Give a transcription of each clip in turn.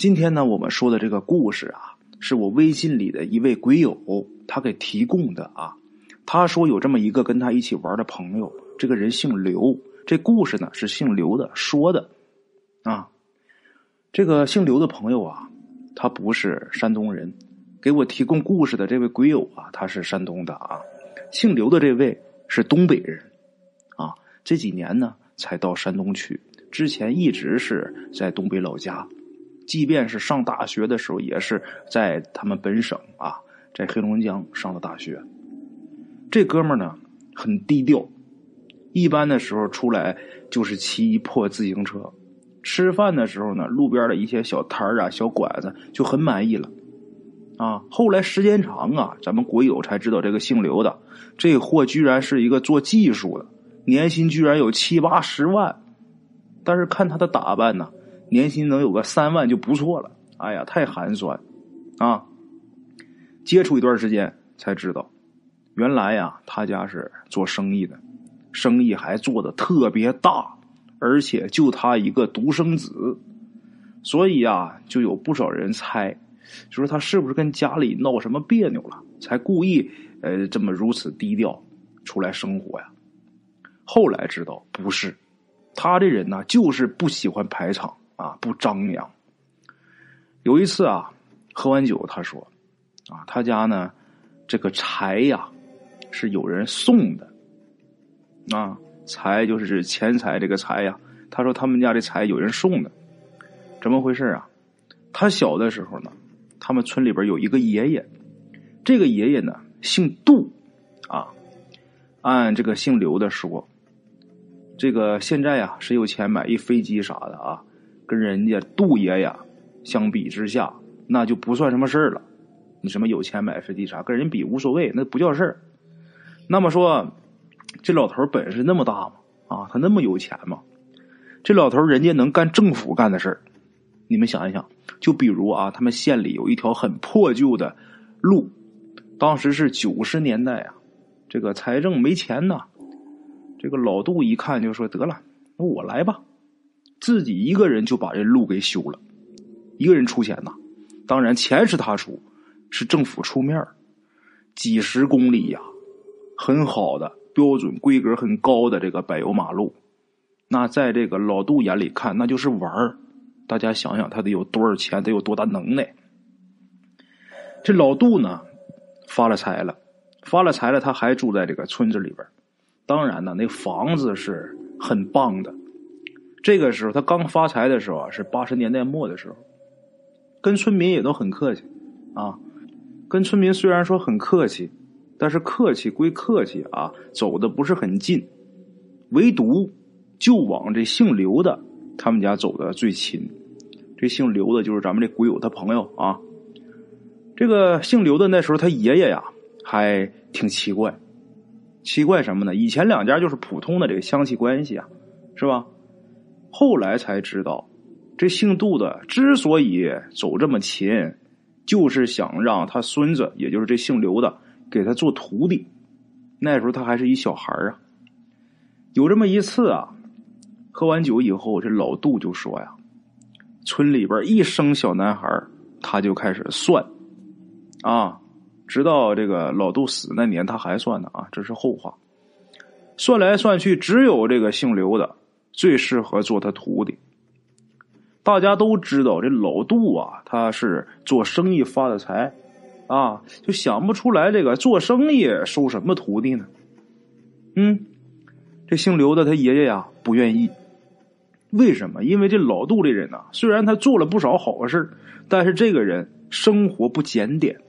今天呢，我们说的这个故事啊，是我微信里的一位鬼友他给提供的啊。他说有这么一个跟他一起玩的朋友，这个人姓刘。这故事呢是姓刘的说的啊。这个姓刘的朋友啊，他不是山东人，给我提供故事的这位鬼友啊，他是山东的啊。姓刘的这位是东北人啊，这几年呢才到山东去，之前一直是在东北老家。即便是上大学的时候，也是在他们本省啊，在黑龙江上的大学。这哥们儿呢很低调，一般的时候出来就是骑一破自行车。吃饭的时候呢，路边的一些小摊啊、小馆子就很满意了。啊，后来时间长啊，咱们国友才知道这个姓刘的这货居然是一个做技术的，年薪居然有七八十万。但是看他的打扮呢。年薪能有个三万就不错了，哎呀，太寒酸，啊！接触一段时间才知道，原来呀，他家是做生意的，生意还做的特别大，而且就他一个独生子，所以呀，就有不少人猜，就说他是不是跟家里闹什么别扭了，才故意呃这么如此低调出来生活呀？后来知道不是，他这人呢，就是不喜欢排场。啊，不张扬。有一次啊，喝完酒，他说：“啊，他家呢，这个财呀，是有人送的。啊，财就是钱财，这个财呀。他说他们家的财有人送的，怎么回事啊？他小的时候呢，他们村里边有一个爷爷，这个爷爷呢姓杜，啊，按这个姓刘的说，这个现在呀，谁有钱买一飞机啥的啊？”跟人家杜爷爷相比之下，那就不算什么事儿了。你什么有钱买飞机啥，跟人比无所谓，那不叫事儿。那么说，这老头本事那么大吗？啊，他那么有钱吗？这老头人家能干政府干的事儿，你们想一想，就比如啊，他们县里有一条很破旧的路，当时是九十年代啊，这个财政没钱呐。这个老杜一看就说：“得了，那我来吧。”自己一个人就把这路给修了，一个人出钱呐，当然钱是他出，是政府出面几十公里呀，很好的标准规格很高的这个柏油马路，那在这个老杜眼里看那就是玩儿。大家想想，他得有多少钱，得有多大能耐？这老杜呢，发了财了，发了财了，他还住在这个村子里边当然呢，那房子是很棒的。这个时候，他刚发财的时候啊，是八十年代末的时候，跟村民也都很客气，啊，跟村民虽然说很客气，但是客气归客气啊，走的不是很近，唯独就往这姓刘的他们家走的最亲。这姓刘的就是咱们这鬼友他朋友啊。这个姓刘的那时候他爷爷呀还挺奇怪，奇怪什么呢？以前两家就是普通的这个乡亲关系啊，是吧？后来才知道，这姓杜的之所以走这么勤，就是想让他孙子，也就是这姓刘的，给他做徒弟。那时候他还是一小孩啊。有这么一次啊，喝完酒以后，这老杜就说呀：“村里边一生小男孩，他就开始算啊，直到这个老杜死那年，他还算呢啊。这是后话。算来算去，只有这个姓刘的。”最适合做他徒弟。大家都知道，这老杜啊，他是做生意发的财，啊，就想不出来这个做生意收什么徒弟呢？嗯，这姓刘的他爷爷呀不愿意。为什么？因为这老杜这人呐，虽然他做了不少好事但是这个人生活不检点。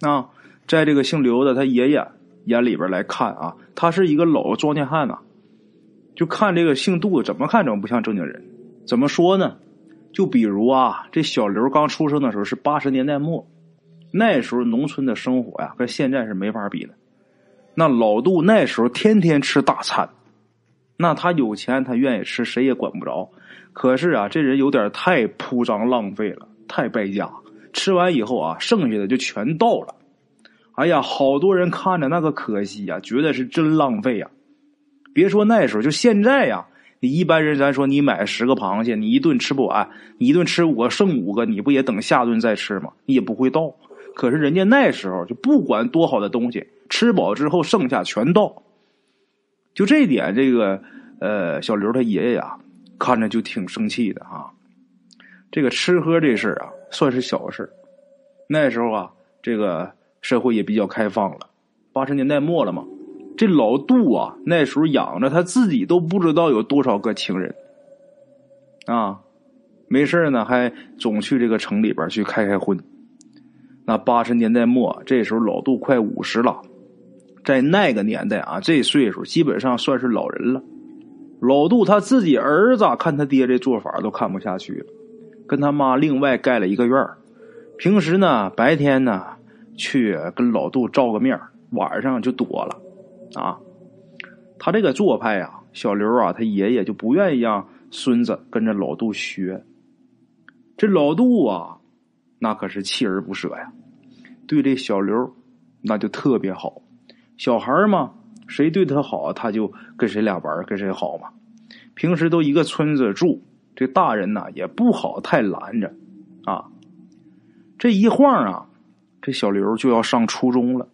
啊，在这个姓刘的他爷爷眼里边来看啊，他是一个老庄稼汉呐。就看这个姓杜的怎么看怎么不像正经人，怎么说呢？就比如啊，这小刘刚出生的时候是八十年代末，那时候农村的生活呀，跟现在是没法比的。那老杜那时候天天吃大餐，那他有钱，他愿意吃，谁也管不着。可是啊，这人有点太铺张浪费了，太败家。吃完以后啊，剩下的就全倒了。哎呀，好多人看着那个可惜呀，觉得是真浪费呀。别说那时候，就现在呀，你一般人，咱说你买十个螃蟹，你一顿吃不完，你一顿吃五个剩五个，你不也等下顿再吃吗？你也不会倒。可是人家那时候就不管多好的东西，吃饱之后剩下全倒。就这一点，这个呃小刘他爷爷呀，看着就挺生气的啊。这个吃喝这事儿啊，算是小事那时候啊，这个社会也比较开放了，八十年代末了嘛。这老杜啊，那时候养着他自己都不知道有多少个情人，啊，没事呢，还总去这个城里边去开开荤。那八十年代末，这时候老杜快五十了，在那个年代啊，这岁数基本上算是老人了。老杜他自己儿子看他爹这做法都看不下去了，跟他妈另外盖了一个院平时呢白天呢去跟老杜照个面晚上就躲了。啊，他这个做派啊，小刘啊，他爷爷就不愿意让孙子跟着老杜学。这老杜啊，那可是锲而不舍呀，对这小刘那就特别好。小孩嘛，谁对他好，他就跟谁俩玩，跟谁好嘛。平时都一个村子住，这大人呢也不好太拦着啊。这一晃啊，这小刘就要上初中了。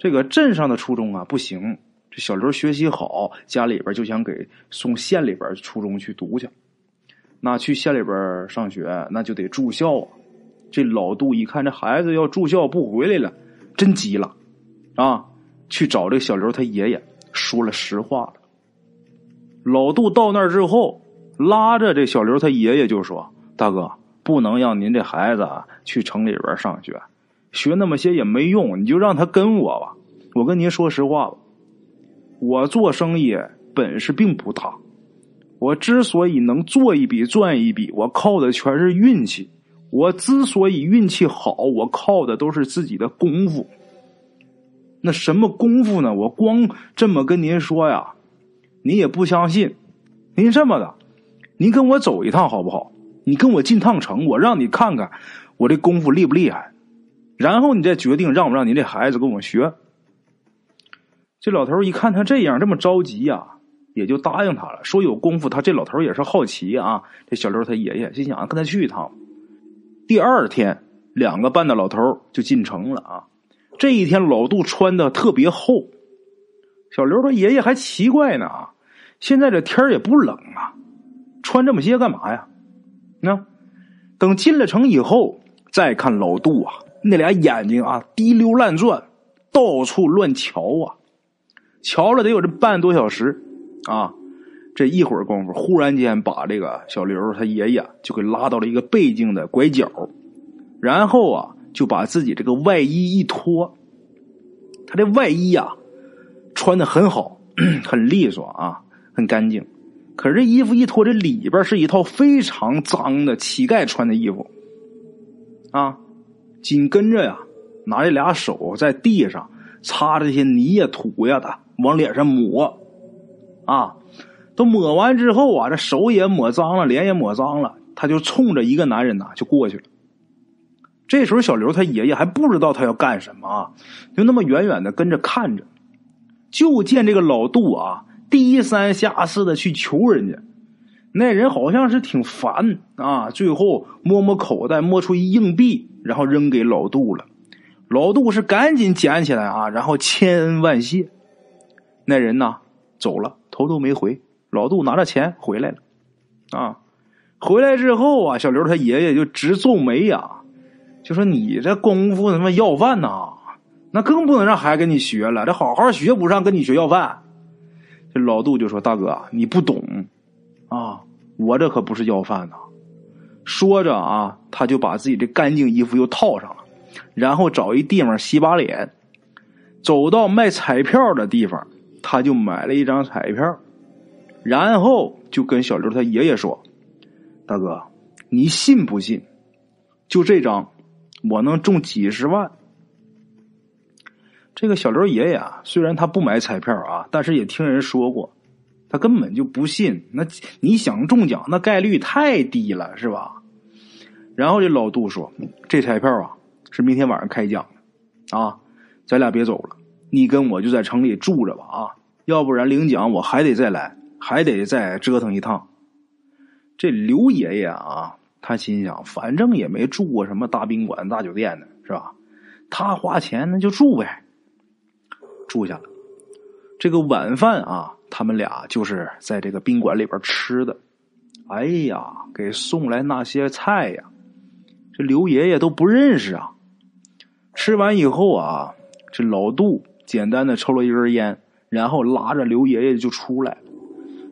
这个镇上的初中啊不行，这小刘学习好，家里边就想给送县里边初中去读去。那去县里边上学，那就得住校啊。这老杜一看这孩子要住校不回来了，真急了啊！去找这小刘他爷爷说了实话了。老杜到那儿之后，拉着这小刘他爷爷就说：“大哥，不能让您这孩子去城里边上学。”学那么些也没用，你就让他跟我吧。我跟您说实话吧，我做生意本事并不大。我之所以能做一笔赚一笔，我靠的全是运气。我之所以运气好，我靠的都是自己的功夫。那什么功夫呢？我光这么跟您说呀，您也不相信。您这么的，您跟我走一趟好不好？你跟我进趟城，我让你看看我这功夫厉不厉害。然后你再决定让不让你这孩子跟我学。这老头一看他这样这么着急呀，也就答应他了。说有功夫，他这老头也是好奇啊。这小刘他爷爷心想跟他去一趟。第二天，两个半的老头就进城了啊。这一天，老杜穿的特别厚。小刘他爷爷还奇怪呢啊，现在这天也不冷啊，穿这么些干嘛呀？那等进了城以后，再看老杜啊。那俩眼睛啊，滴溜乱转，到处乱瞧啊，瞧了得有这半个多小时啊。这一会儿功夫，忽然间把这个小刘他爷爷就给拉到了一个背景的拐角，然后啊，就把自己这个外衣一脱。他这外衣呀，穿的很好，很利索啊，很干净。可是这衣服一脱，这里边是一套非常脏的乞丐穿的衣服啊。紧跟着呀，拿这俩手在地上擦这些泥呀土呀的，往脸上抹，啊，都抹完之后啊，这手也抹脏了，脸也抹脏了，他就冲着一个男人呐就过去了。这时候小刘他爷爷还不知道他要干什么啊，就那么远远的跟着看着，就见这个老杜啊低三下四的去求人家，那人好像是挺烦啊，最后摸摸口袋，摸出一硬币。然后扔给老杜了，老杜是赶紧捡起来啊，然后千恩万谢。那人呢走了，头都没回。老杜拿着钱回来了，啊，回来之后啊，小刘他爷爷就直皱眉呀，就说：“你这功夫他妈要饭呐，那更不能让孩子跟你学了，这好好学不上，跟你学要饭。”这老杜就说：“大哥，你不懂啊，我这可不是要饭呐。”说着啊，他就把自己的干净衣服又套上了，然后找一地方洗把脸，走到卖彩票的地方，他就买了一张彩票，然后就跟小刘他爷爷说：“大哥，你信不信？就这张，我能中几十万。”这个小刘爷爷啊，虽然他不买彩票啊，但是也听人说过，他根本就不信。那你想中奖，那概率太低了，是吧？然后这老杜说：“这彩票啊，是明天晚上开奖，啊，咱俩别走了，你跟我就在城里住着吧，啊，要不然领奖我还得再来，还得再折腾一趟。这刘爷爷啊，他心想，反正也没住过什么大宾馆、大酒店的，是吧？他花钱那就住呗。住下了。这个晚饭啊，他们俩就是在这个宾馆里边吃的。哎呀，给送来那些菜呀，这刘爷爷都不认识啊。吃完以后啊，这老杜简单的抽了一根烟，然后拉着刘爷爷就出来。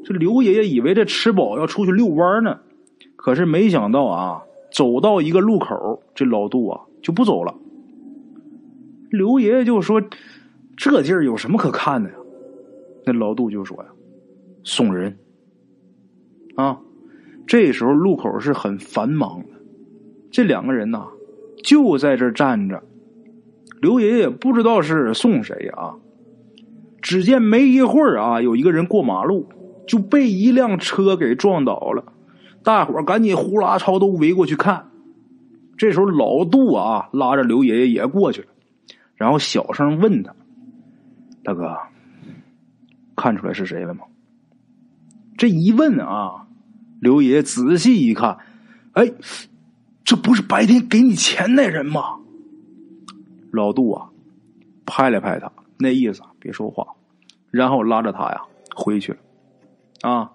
这刘爷爷以为这吃饱要出去遛弯呢，可是没想到啊，走到一个路口，这老杜啊就不走了。刘爷爷就说：“这地儿有什么可看的？”那老杜就说：“呀，送人。”啊，这时候路口是很繁忙的，这两个人呐就在这站着。刘爷爷不知道是送谁啊，只见没一会儿啊，有一个人过马路就被一辆车给撞倒了，大伙儿赶紧呼啦超都围过去看。这时候老杜啊拉着刘爷爷也过去了，然后小声问他：“大哥，看出来是谁了吗？”这一问啊，刘爷仔细一看，哎，这不是白天给你钱那人吗？老杜啊，拍了拍他，那意思别说话，然后拉着他呀回去了。啊，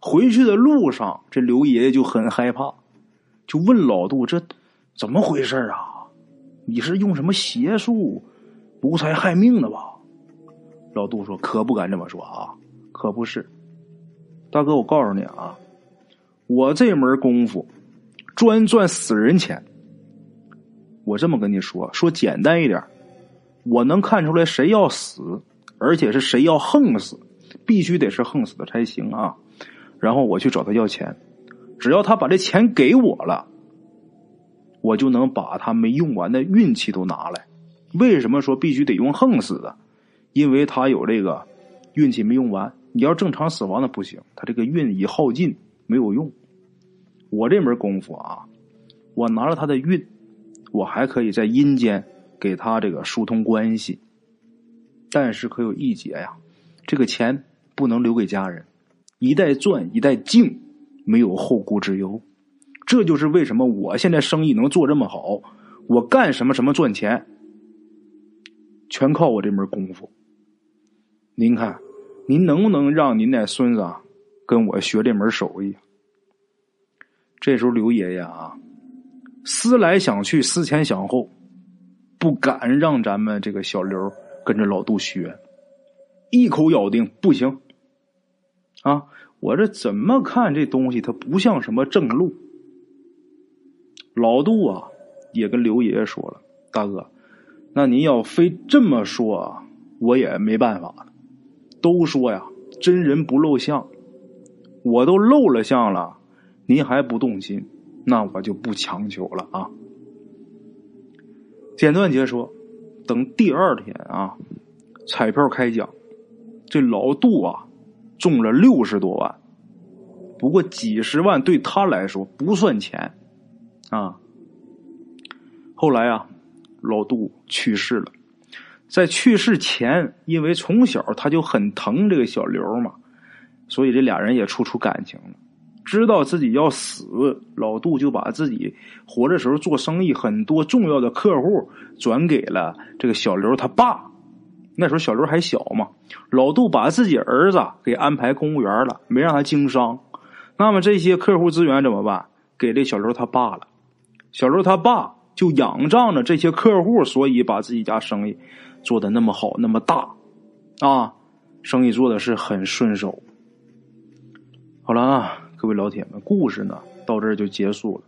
回去的路上，这刘爷爷就很害怕，就问老杜：“这怎么回事啊？你是用什么邪术谋财害命的吧？”老杜说：“可不敢这么说啊，可不是。大哥，我告诉你啊，我这门功夫专赚死人钱。”我这么跟你说，说简单一点，我能看出来谁要死，而且是谁要横死，必须得是横死的才行啊。然后我去找他要钱，只要他把这钱给我了，我就能把他没用完的运气都拿来。为什么说必须得用横死的？因为他有这个运气没用完。你要正常死亡的不行，他这个运已耗尽，没有用。我这门功夫啊，我拿了他的运。我还可以在阴间给他这个疏通关系，但是可有一劫呀，这个钱不能留给家人，一代赚一代净，没有后顾之忧。这就是为什么我现在生意能做这么好，我干什么什么赚钱，全靠我这门功夫。您看，您能不能让您那孙子跟我学这门手艺？这时候刘爷爷啊。思来想去，思前想后，不敢让咱们这个小刘跟着老杜学，一口咬定不行。啊，我这怎么看这东西，它不像什么正路。老杜啊，也跟刘爷爷说了，大哥，那您要非这么说，我也没办法了。都说呀，真人不露相，我都露了相了，您还不动心？那我就不强求了啊。简短结说，等第二天啊，彩票开奖，这老杜啊中了六十多万。不过几十万对他来说不算钱啊。后来啊，老杜去世了，在去世前，因为从小他就很疼这个小刘嘛，所以这俩人也处处感情了。知道自己要死，老杜就把自己活着时候做生意很多重要的客户转给了这个小刘他爸。那时候小刘还小嘛，老杜把自己儿子给安排公务员了，没让他经商。那么这些客户资源怎么办？给这小刘他爸了。小刘他爸就仰仗着这些客户，所以把自己家生意做的那么好，那么大啊，生意做的是很顺手。好了啊。各位老铁们，故事呢到这儿就结束了。